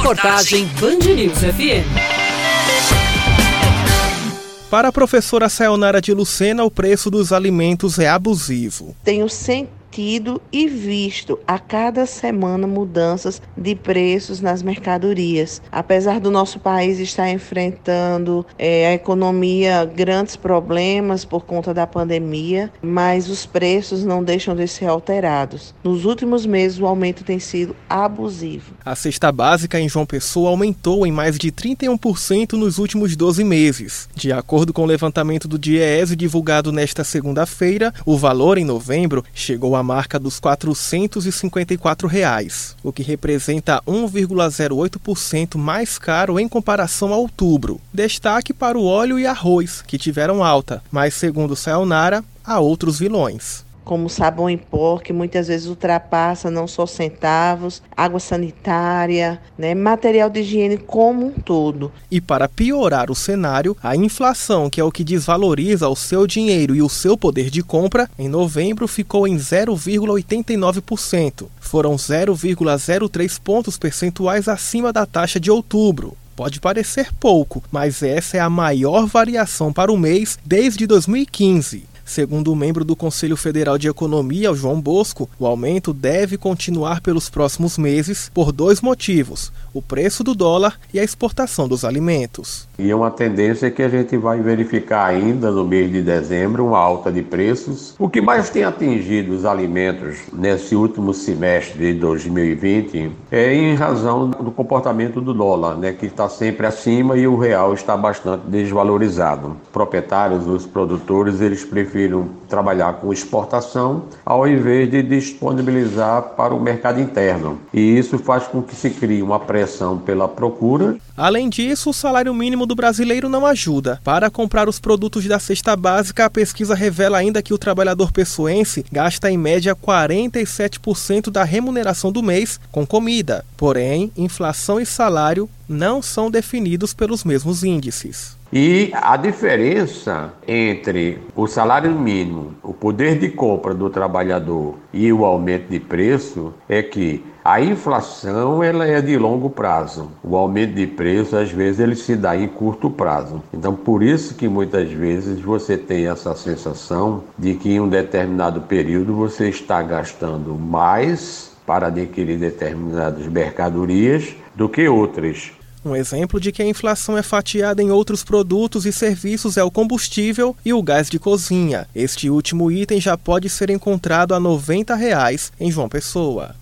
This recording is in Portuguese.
Reportagem Band News FM. Para a professora Sayonara de Lucena, o preço dos alimentos é abusivo. Tenho sentido e visto a cada semana mudanças de preços nas mercadorias. Apesar do nosso país estar enfrentando é, a economia grandes problemas por conta da pandemia, mas os preços não deixam de ser alterados. Nos últimos meses, o aumento tem sido abusivo. A cesta básica em João Pessoa aumentou em mais de 31% nos últimos 12 meses. De acordo com o levantamento do DIEESE divulgado nesta segunda-feira, o valor em novembro chegou a a marca dos 454 reais, o que representa 1,08% mais caro em comparação a outubro. Destaque para o óleo e arroz, que tiveram alta, mas segundo Sayonara, há outros vilões como sabão em pó, que muitas vezes ultrapassa não só centavos, água sanitária, né, material de higiene como um todo. E para piorar o cenário, a inflação, que é o que desvaloriza o seu dinheiro e o seu poder de compra, em novembro ficou em 0,89%. Foram 0,03 pontos percentuais acima da taxa de outubro. Pode parecer pouco, mas essa é a maior variação para o mês desde 2015. Segundo o membro do Conselho Federal de Economia, João Bosco, o aumento deve continuar pelos próximos meses por dois motivos: o preço do dólar e a exportação dos alimentos. E é uma tendência que a gente vai verificar ainda no mês de dezembro uma alta de preços. O que mais tem atingido os alimentos nesse último semestre de 2020 é em razão do comportamento do dólar, né, que está sempre acima e o real está bastante desvalorizado. Os proprietários, os produtores, eles trabalhar com exportação ao invés de disponibilizar para o mercado interno. E isso faz com que se crie uma pressão pressão pela procura. Além disso, o salário mínimo do brasileiro não ajuda. Para comprar os produtos da cesta básica, a pesquisa revela ainda que o trabalhador pessoense gasta em média 47% da remuneração do mês com comida. Porém, inflação e salário não são definidos pelos mesmos índices. E a diferença entre o salário mínimo, o poder de compra do trabalhador e o aumento de preço é que a inflação ela é de longo prazo. O aumento de preço às vezes ele se dá em curto prazo. Então por isso que muitas vezes você tem essa sensação de que em um determinado período você está gastando mais para adquirir determinadas mercadorias do que outras. Um exemplo de que a inflação é fatiada em outros produtos e serviços é o combustível e o gás de cozinha. Este último item já pode ser encontrado a 90 reais em João Pessoa.